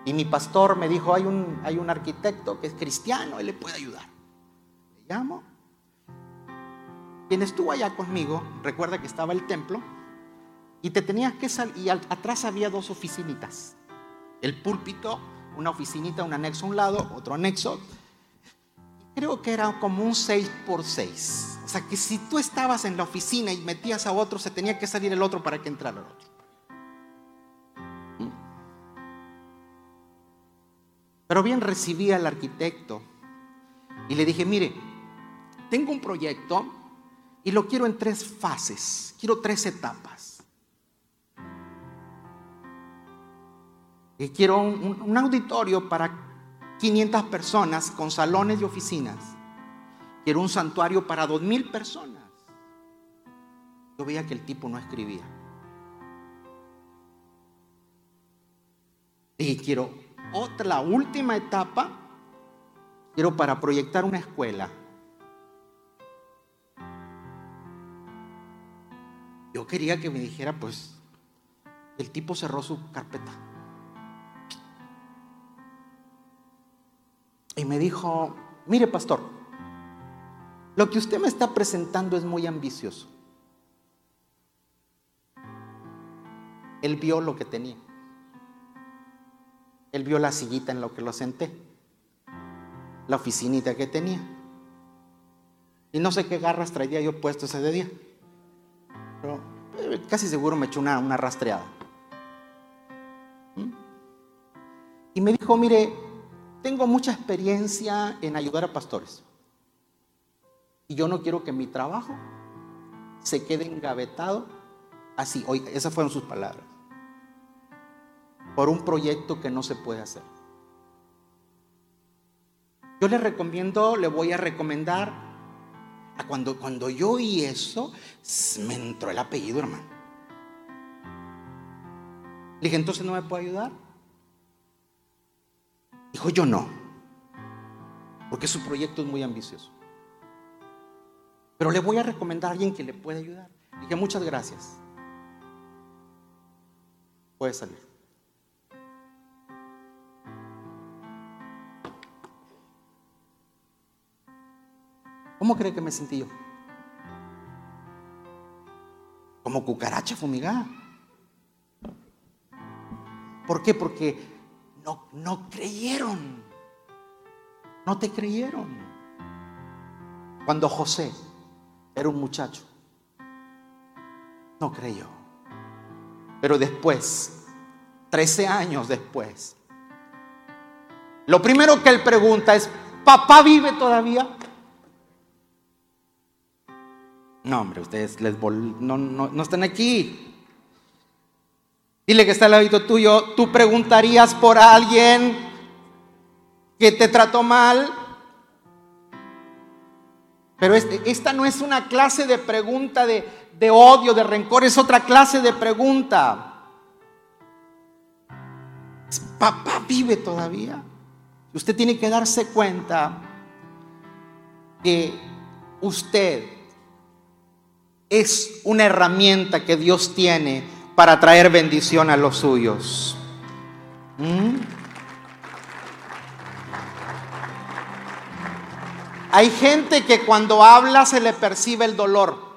Y mi pastor me dijo, hay un, hay un arquitecto que es cristiano, él le puede ayudar. Le llamo. Quien estuvo allá conmigo, recuerda que estaba el templo, y te tenías que salir, y atrás había dos oficinitas. El púlpito, una oficinita, un anexo a un lado, otro anexo, creo que era como un 6 por 6. O sea que si tú estabas en la oficina y metías a otro, se tenía que salir el otro para que entrara el otro. Pero bien recibí al arquitecto y le dije, mire, tengo un proyecto y lo quiero en tres fases, quiero tres etapas. Y quiero un, auditorio para 500 personas con salones y oficinas. Quiero un santuario para 2.000 personas. Yo veía que el tipo no escribía. Y quiero otra, última etapa, quiero para proyectar una escuela. Yo quería que me dijera, pues, el tipo cerró su carpeta. y me dijo, mire pastor, lo que usted me está presentando es muy ambicioso. Él vio lo que tenía. Él vio la sillita en lo que lo senté, la oficinita que tenía. Y no sé qué garras traía yo puesto ese día. Casi seguro me echó una, una rastreada. ¿Mm? Y me dijo, mire, tengo mucha experiencia en ayudar a pastores. Y yo no quiero que mi trabajo se quede engavetado así. Hoy, esas fueron sus palabras. Por un proyecto que no se puede hacer. Yo le recomiendo, le voy a recomendar, cuando, cuando yo oí eso, me entró el apellido, hermano. Le dije, entonces no me puede ayudar. Dijo, yo no, porque su proyecto es muy ambicioso. Pero le voy a recomendar a alguien que le pueda ayudar. Dije, muchas gracias. Puede salir. ¿Cómo cree que me sentí yo? Como cucaracha fumigada. ¿Por qué? Porque no, creyeron. No te creyeron. Cuando José era un muchacho, no creyó. Pero después, 13 años después, lo primero que él pregunta es, ¿papá vive todavía? No, hombre, ustedes les no, no, no están aquí. Dile que está al lado tuyo, tú preguntarías por alguien que te trató mal. Pero este, esta no es una clase de pregunta de, de odio, de rencor, es otra clase de pregunta. ¿Papá vive todavía? Usted tiene que darse cuenta que usted es una herramienta que Dios tiene para traer bendición a los suyos. ¿Mm? Hay gente que cuando habla se le percibe el dolor.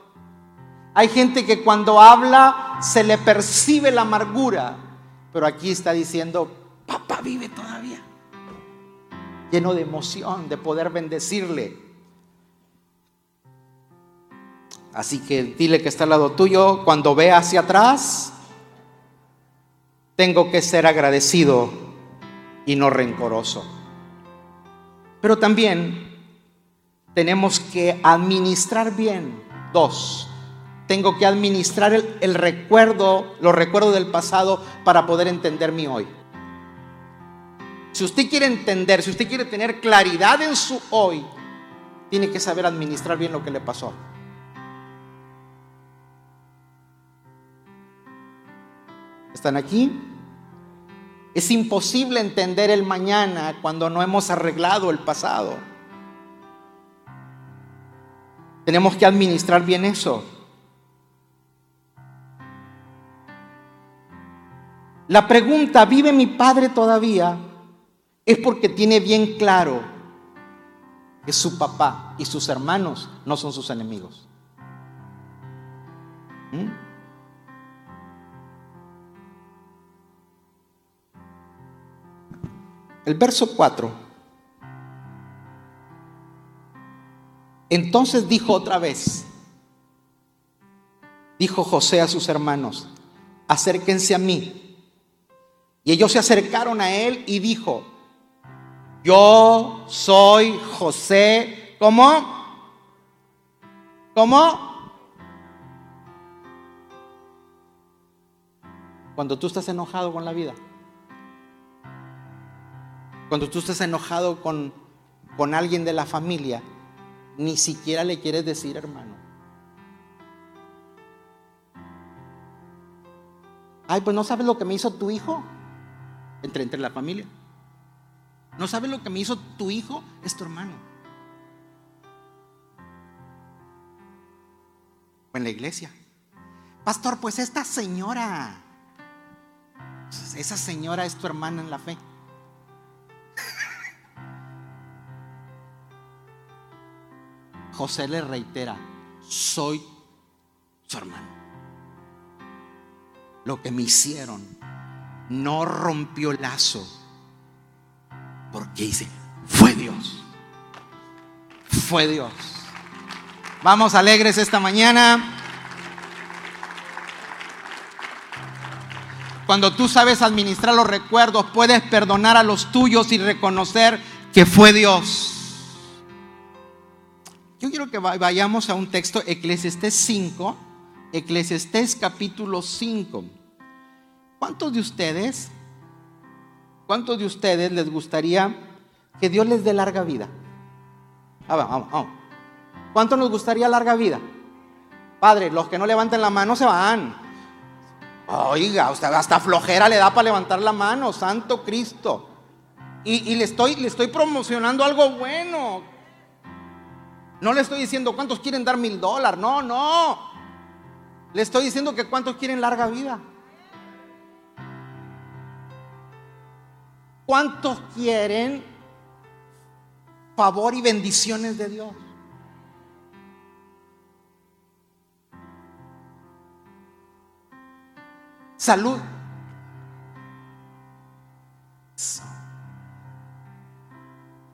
Hay gente que cuando habla se le percibe la amargura. Pero aquí está diciendo, papá vive todavía. Lleno de emoción, de poder bendecirle. Así que dile que está al lado tuyo, cuando ve hacia atrás, tengo que ser agradecido y no rencoroso. Pero también tenemos que administrar bien. Dos, tengo que administrar el, recuerdo, los recuerdos del pasado para poder entender mi hoy. Si usted quiere entender, si usted quiere tener claridad en su hoy, tiene que saber administrar bien lo que le pasó. ¿Están aquí? Es imposible entender el mañana cuando no hemos arreglado el pasado. Tenemos que administrar bien eso. La pregunta, ¿vive mi padre todavía? Es porque tiene bien claro que su papá y sus hermanos no son sus enemigos. ¿Mm? El verso 4. Entonces dijo otra vez, dijo José a sus hermanos, acérquense a mí. Y ellos se acercaron a él y dijo, yo soy José, ¿cómo? ¿Cómo? Cuando tú estás enojado con la vida. Cuando tú estás enojado con, con alguien de la familia, ni siquiera le quieres decir hermano. Ay, pues no sabes lo que me hizo tu hijo entre, entre la familia. ¿No sabes lo que me hizo tu hijo? Es tu hermano. O en la iglesia. Pastor, pues esta señora, esa señora es tu hermana en la fe. José le reitera, soy su hermano. Lo que me hicieron no rompió lazo. Porque dice, fue Dios. Fue Dios. Vamos alegres esta mañana. Cuando tú sabes administrar los recuerdos, puedes perdonar a los tuyos y reconocer que fue Dios. Yo quiero que vayamos a un texto, Eclesiastés 5, Eclesiastés capítulo 5. ¿Cuántos de ustedes, cuántos de ustedes les gustaría que Dios les dé larga vida? Ah, vamos, vamos. ¿Cuánto nos gustaría larga vida? Padre, los que no levanten la mano se van. Oiga, usted hasta flojera le da para levantar la mano, Santo Cristo. Y, le, estoy, le estoy promocionando algo bueno. No le estoy diciendo cuántos quieren dar mil dólares, no, no. Le estoy diciendo que cuántos quieren larga vida. ¿Cuántos quieren favor y bendiciones de Dios? Salud.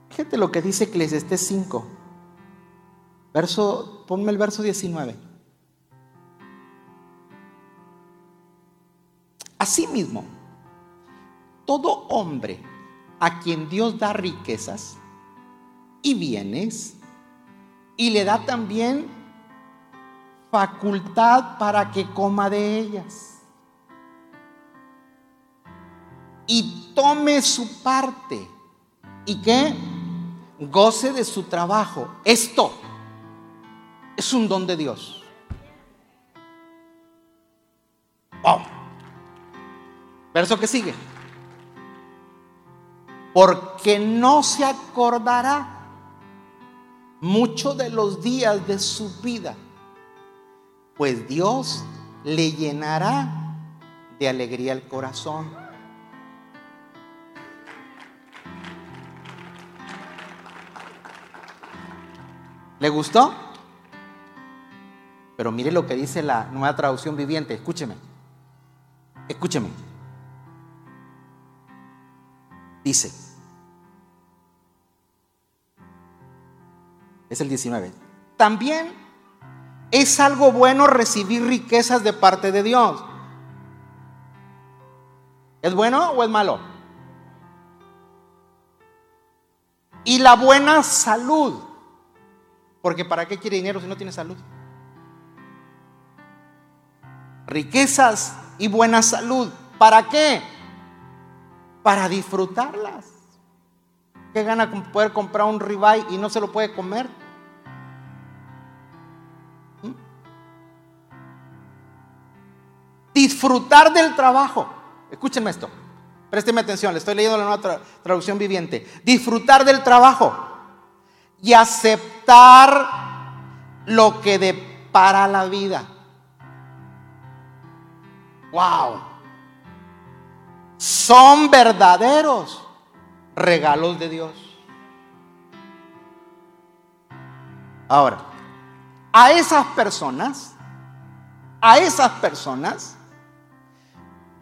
Fíjate lo que dice Eclesiastes 5. Verso, ponme el verso 19. Asimismo, todo hombre a quien Dios da riquezas y bienes y le da también facultad para que coma de ellas y tome su parte y que goce de su trabajo. Esto es un don de Dios. Verso que sigue porque no se acordará mucho de los días de su vida, pues Dios le llenará de alegría el corazón. ¿Le gustó? Pero mire lo que dice la nueva traducción viviente, escúcheme, escúcheme. dice, es el 19, también es algo bueno recibir riquezas de parte de Dios. ¿Es bueno o es malo? Y la buena salud. Porque ¿para qué quiere dinero si no tiene salud? Riquezas y buena salud. ¿Para qué? Para disfrutarlas. ¿Qué gana con poder comprar un ribeye y no se lo puede comer? ¿Mm? Disfrutar del trabajo. Escúchenme esto. Présteme atención, le estoy leyendo la nueva traducción viviente. Disfrutar del trabajo y aceptar lo que depara la vida. Wow. Son verdaderos regalos de Dios. Ahora, a esas personas, a esas personas,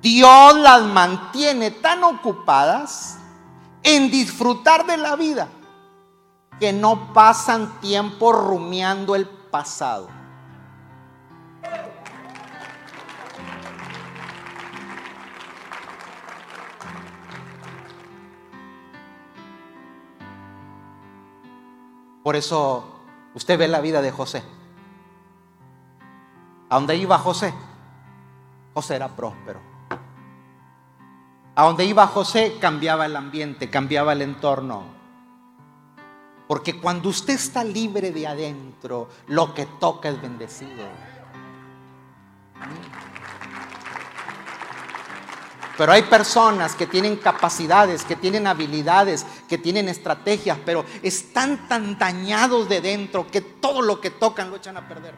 Dios las mantiene tan ocupadas en disfrutar de la vida que no pasan tiempo rumiando el pasado. Por eso usted ve la vida de José. ¿A dónde iba José? José era próspero. A donde iba José cambiaba el ambiente, cambiaba el entorno. Porque cuando usted está libre de adentro, lo que toca es bendecido. Pero hay personas que tienen capacidades, que tienen habilidades, que tienen estrategias, pero están tan dañados de dentro que todo lo que tocan lo echan a perder.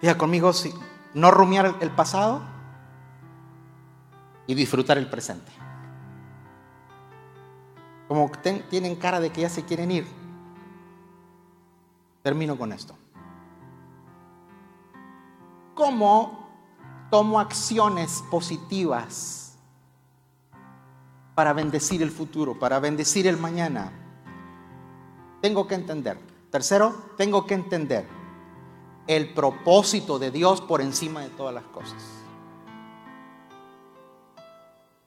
Diga conmigo, no rumiar el pasado y disfrutar el presente. Como tienen cara de que ya se quieren ir. Termino con esto. ¿Cómo tomo acciones positivas para bendecir el futuro, para bendecir el mañana? Tengo que entender. Tercero, tengo que entender el propósito de Dios por encima de todas las cosas.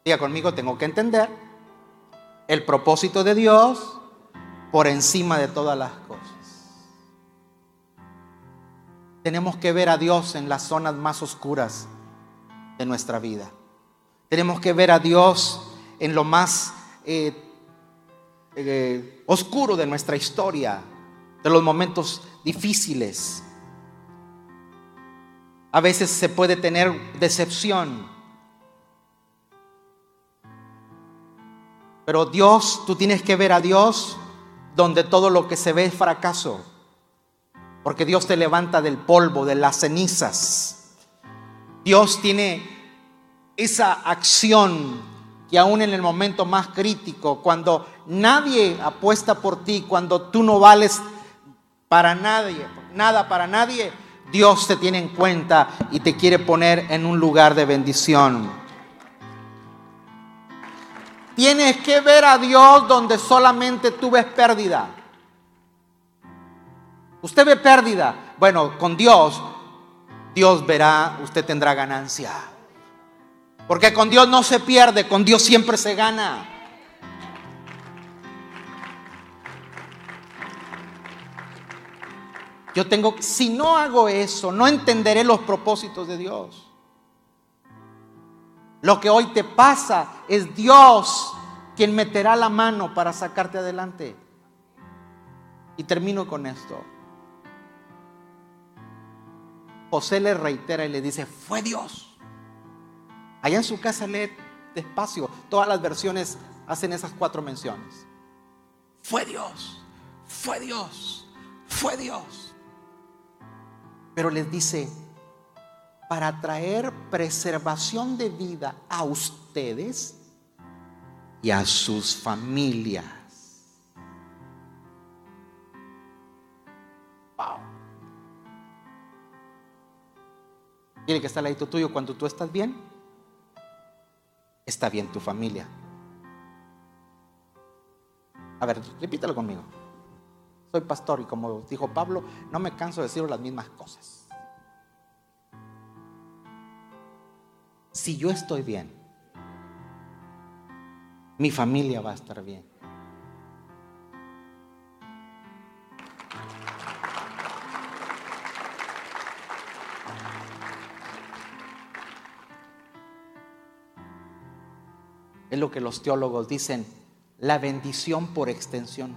Diga conmigo, tengo que entender el propósito de Dios por encima de todas las cosas. Tenemos que ver a Dios en las zonas más oscuras de nuestra vida. Tenemos que ver a Dios en lo más eh, eh, oscuro de nuestra historia, de los momentos difíciles. A veces se puede tener decepción. Pero Dios, tú tienes que ver a Dios donde todo lo que se ve es fracaso. Porque Dios te levanta del polvo, de las cenizas. Dios tiene esa acción que aún en el momento más crítico, cuando nadie apuesta por ti, cuando tú no vales para nadie, nada para nadie, Dios te tiene en cuenta y te quiere poner en un lugar de bendición. Tienes que ver a Dios donde solamente tú ves pérdida. Usted ve pérdida. Bueno, con Dios, Dios verá, usted tendrá ganancia. Porque con Dios no se pierde, con Dios siempre se gana. Yo tengo, si no hago eso, no entenderé los propósitos de Dios. Lo que hoy te pasa es Dios quien meterá la mano para sacarte adelante. Y termino con esto. José le reitera y le dice, fue Dios. Allá en su casa lee despacio. Todas las versiones hacen esas cuatro menciones. Fue Dios, fue Dios, fue Dios. Pero les dice, para traer preservación de vida a ustedes y a sus familias. Wow. Tiene que estar al ladito tuyo cuando tú estás bien. Está bien tu familia. A ver, repítelo conmigo. Soy pastor y como dijo Pablo, no me canso de decir las mismas cosas. Si yo estoy bien, mi familia va a estar bien. Es lo que los teólogos dicen, la bendición por extensión.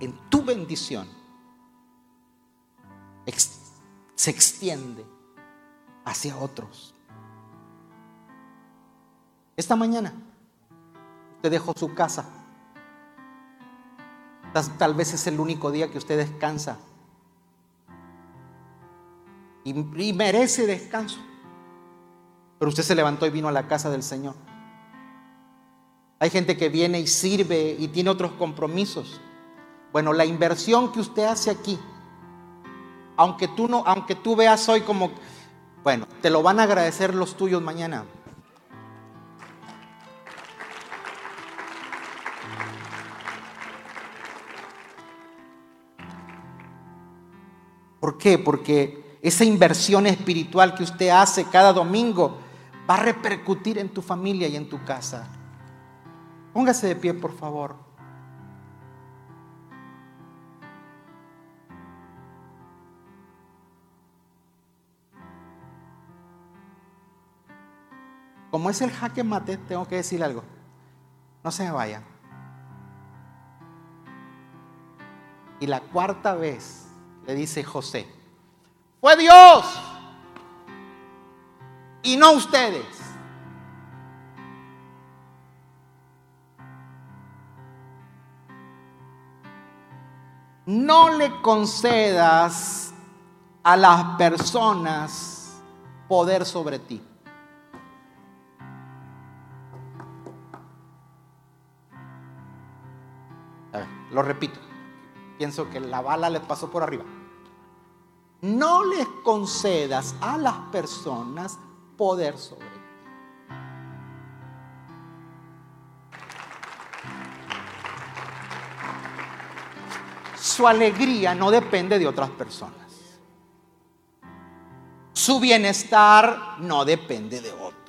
en tu bendición se extiende hacia otros. Esta mañana usted dejó su casa. Tal vez es el único día que usted descansa. Y, merece descanso. Pero usted se levantó y vino a la casa del Señor. Hay gente que viene y sirve y tiene otros compromisos. Bueno, la inversión que usted hace aquí, aunque tú no, aunque tú veas hoy como, bueno, te lo van a agradecer los tuyos mañana. ¿Por qué? Porque esa inversión espiritual que usted hace cada domingo va a repercutir en tu familia y en tu casa. Póngase de pie, por favor. Como es el jaque mate, tengo que decir algo. No se me vaya. Y la cuarta vez le dice José, fue Dios y no ustedes. No le concedas a las personas poder sobre ti. Lo repito, pienso que la bala les pasó por arriba. No les concedas a las personas poder sobre ti. Su alegría no depende de otras personas. Su bienestar no depende de otros.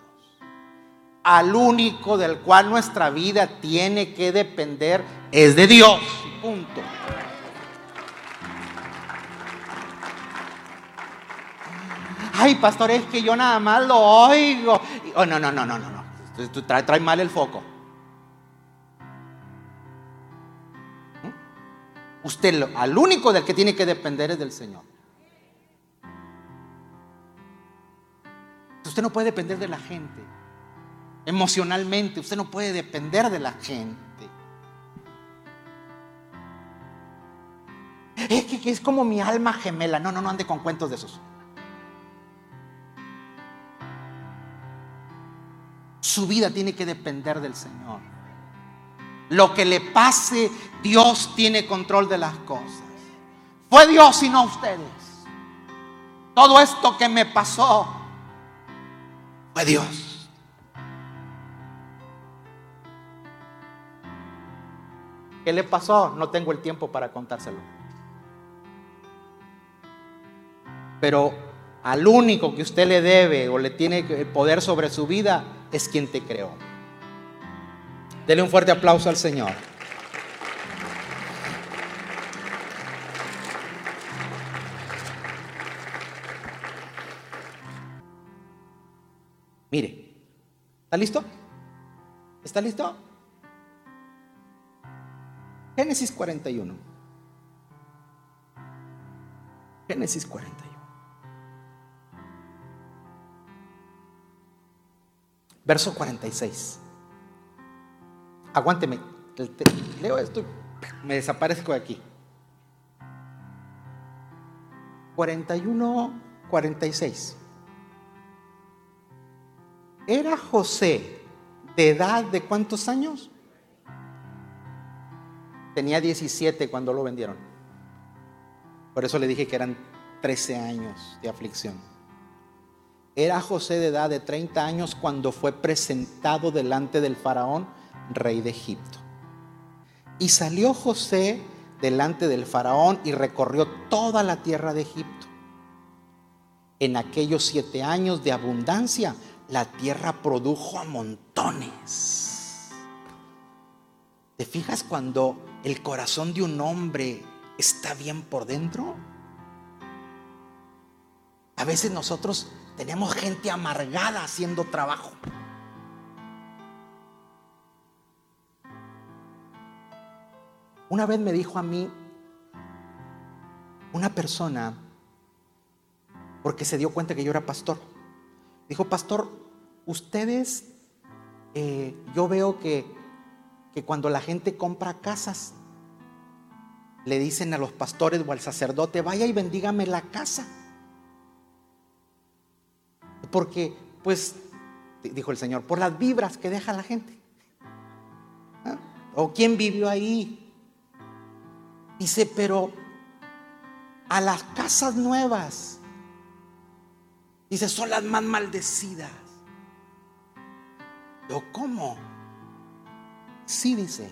Al único del cual nuestra vida tiene que depender es de Dios. Punto. Ay, pastor, es que yo nada más lo oigo. Oh, no, no, no, no, no, no. Tú trae, trae mal el foco. ¿Mm? Usted, al único del que tiene que depender es del Señor. Usted no puede depender de la gente. Emocionalmente, usted no puede depender de la gente. Es que, es como mi alma gemela. No, no, no ande con cuentos de esos. Su vida tiene que depender del Señor. Lo que le pase, Dios tiene control de las cosas. Fue Dios y no ustedes. Todo esto que me pasó fue Dios. ¿Qué le pasó? No tengo el tiempo para contárselo. Pero al único que usted le debe o le tiene poder sobre su vida es quien te creó. Dele un fuerte aplauso al Señor. Mire, ¿está listo? ¿Está listo? Génesis 41. Génesis 41. Verso 46. Aguánteme. Leo esto me desaparezco de aquí. 41, 46. ¿Era José de edad de cuántos años? Tenía 17 cuando lo vendieron. Por eso le dije que eran 13 años de aflicción. Era José de edad de 30 años cuando fue presentado delante del faraón, rey de Egipto. Y salió José delante del faraón y recorrió toda la tierra de Egipto. En aquellos siete años de abundancia, la tierra produjo montones. ¿Te fijas cuando el corazón de un hombre está bien por dentro? A veces nosotros tenemos gente amargada haciendo trabajo. Una vez me dijo a mí una persona, porque se dio cuenta que yo era pastor, dijo, pastor, ustedes, eh, yo veo que, que cuando la gente compra casas, le dicen a los pastores o al sacerdote, vaya y bendígame la casa. Porque, pues, dijo el Señor, por las vibras que deja la gente. ¿Ah? ¿O quién vivió ahí? Dice, pero a las casas nuevas, dice, son las más maldecidas. ¿O cómo? Sí, dice,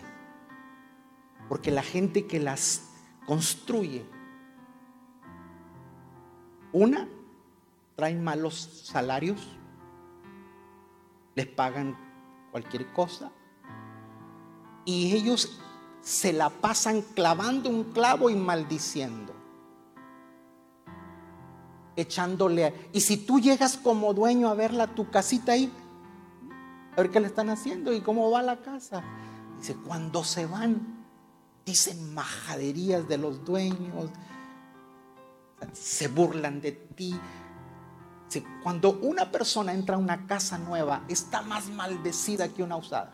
porque la gente que las construye, una, traen malos salarios, les pagan cualquier cosa, y ellos se la pasan clavando un clavo y maldiciendo. Echándole. Y si tú llegas como dueño a verla, tu casita ahí, a ver qué le están haciendo y cómo va la casa. Dice, cuando se van, dicen majaderías de los dueños, se burlan de ti. cuando una persona entra a una casa nueva, está más maldecida que una usada.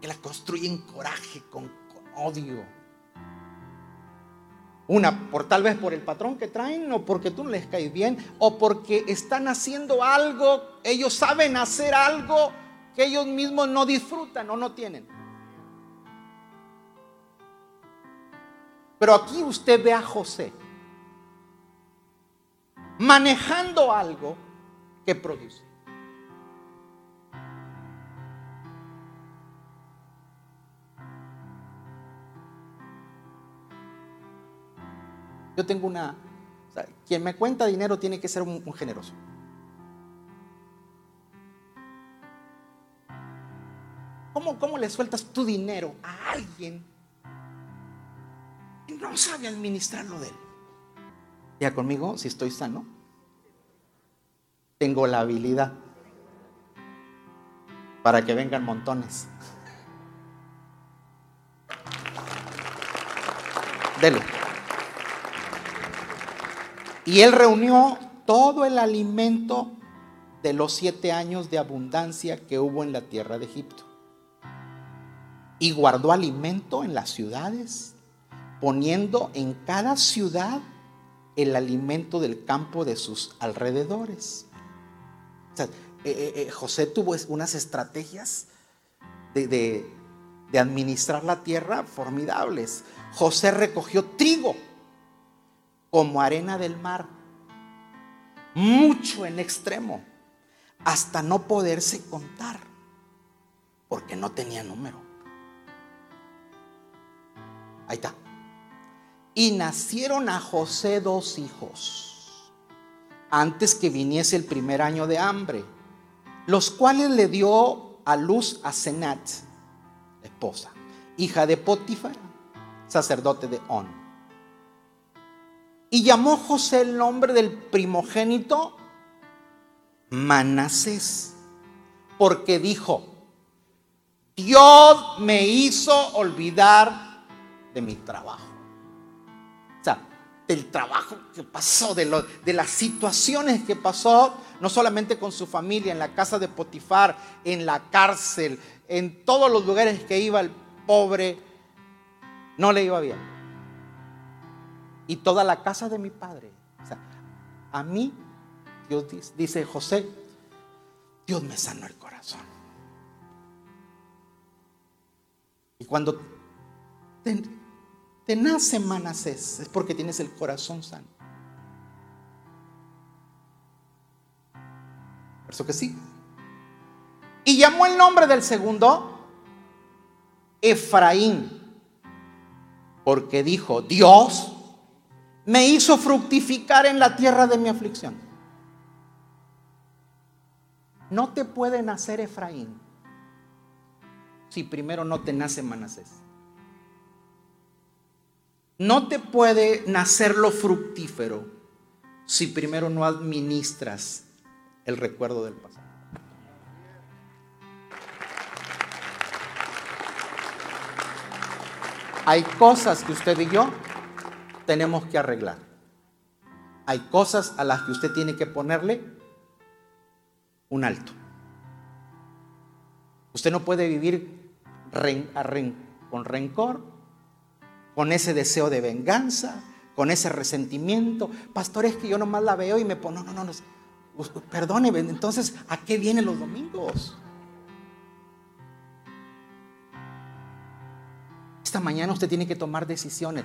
que la construyen coraje, con, odio. Una, por tal vez por el patrón que traen, o porque tú no les caes bien, o porque están haciendo algo, ellos saben hacer algo que ellos mismos no disfrutan o no tienen. Pero aquí usted ve a José manejando algo que produce. Yo tengo una... quien me cuenta dinero tiene que ser un, generoso. ¿Cómo, ¿Cómo, le sueltas tu dinero a alguien que no sabe administrarlo de él? Ya conmigo, si estoy sano, tengo la habilidad para que vengan montones. Dele. Y él reunió todo el alimento de los siete años de abundancia que hubo en la tierra de Egipto. Y guardó alimento en las ciudades, poniendo en cada ciudad el alimento del campo de sus alrededores. Eh, eh, eh, José tuvo unas estrategias de administrar la tierra formidables. José recogió trigo como arena del mar, mucho en extremo, hasta no poderse contar, porque no tenía número. Ahí está. Y nacieron a José dos hijos, antes que viniese el primer año de hambre, los cuales le dio a luz a Senat, esposa, hija de Potifar, sacerdote de On. Y llamó José el nombre del primogénito Manasés, porque dijo, Dios me hizo olvidar de mi trabajo. O sea, del trabajo que pasó, de, de las situaciones que pasó, no solamente con su familia, en la casa de Potifar, en la cárcel, en todos los lugares que iba el pobre, no le iba bien y toda la casa de mi padre. O sea, a mí, Dios dice, José, Dios me sanó el corazón. Y cuando te, nace Manasés, es porque tienes el corazón sano. Por eso que sí. Y llamó el nombre del segundo Efraín, porque dijo, Dios me hizo fructificar en la tierra de mi aflicción. No te puede nacer Efraín si primero no te nace Manasés. No te puede nacer lo fructífero si primero no administras el recuerdo del pasado. Hay cosas que usted y yo tenemos que arreglar. Hay cosas a las que usted tiene que ponerle un alto. Usted no puede vivir con rencor, con ese deseo de venganza, con ese resentimiento. Pastor, es que yo nomás la veo y me pongo, no, no, no, perdone, entonces, ¿a qué vienen los domingos? Esta mañana usted tiene que tomar decisiones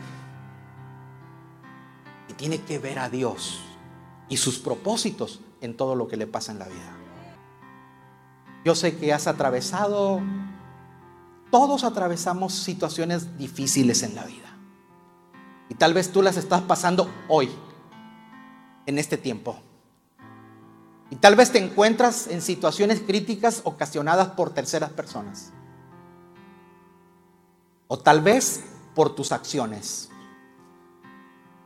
tiene que ver a Dios y sus propósitos en todo lo que le pasa en la vida. Yo sé que has atravesado, todos atravesamos situaciones difíciles en la vida. Y tal vez tú las estás pasando hoy, en este tiempo. Y tal vez te encuentras en situaciones críticas ocasionadas por terceras personas. O tal vez por tus acciones.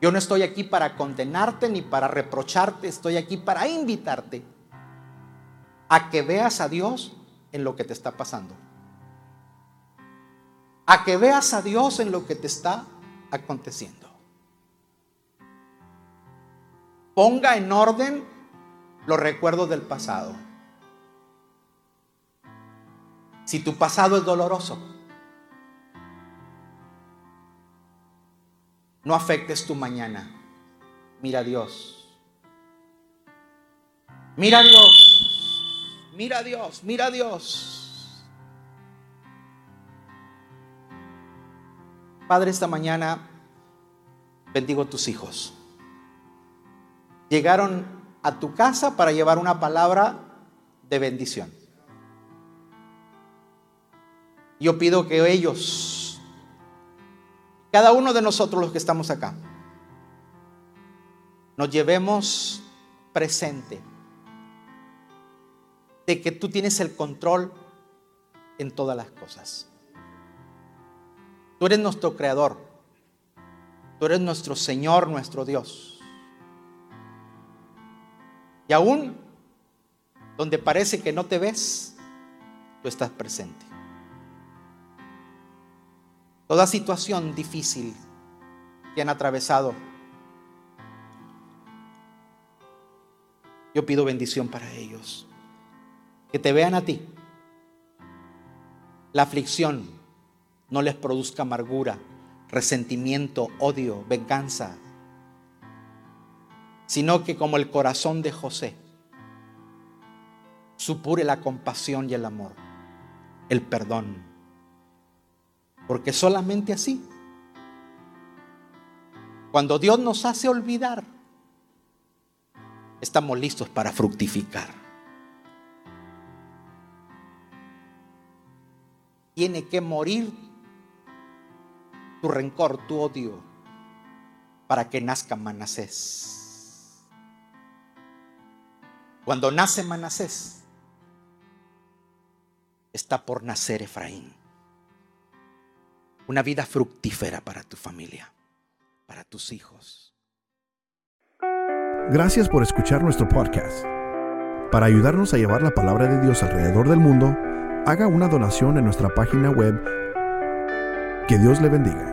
Yo no estoy aquí para condenarte ni para reprocharte, estoy aquí para invitarte a que veas a Dios en lo que te está pasando. A que veas a Dios en lo que te está aconteciendo. Ponga en orden los recuerdos del pasado. Si tu pasado es doloroso, no afectes tu mañana. Mira a Dios. Mira a Dios. Mira a Dios. Mira a Dios. Padre, esta mañana bendigo a tus hijos. Llegaron a tu casa para llevar una palabra de bendición. Yo pido que ellos, cada uno de nosotros los que estamos acá, nos llevemos presente de que tú tienes el control en todas las cosas. Tú eres nuestro creador. Tú eres nuestro Señor, nuestro Dios. Y aún donde parece que no te ves, tú estás presente. Toda situación difícil que han atravesado, yo pido bendición para ellos. Que te vean a ti. La aflicción no les produzca amargura, resentimiento, odio, venganza, sino que como el corazón de José, supure la compasión y el amor, el perdón. Porque solamente así, cuando Dios nos hace olvidar, estamos listos para fructificar. Tiene que morir tu rencor, tu odio, para que nazca Manasés. Cuando nace Manasés, está por nacer Efraín. Una vida fructífera para tu familia, para tus hijos. Gracias por escuchar nuestro podcast. Para ayudarnos a llevar la palabra de Dios alrededor del mundo, haga una donación en nuestra página web. Que Dios le bendiga.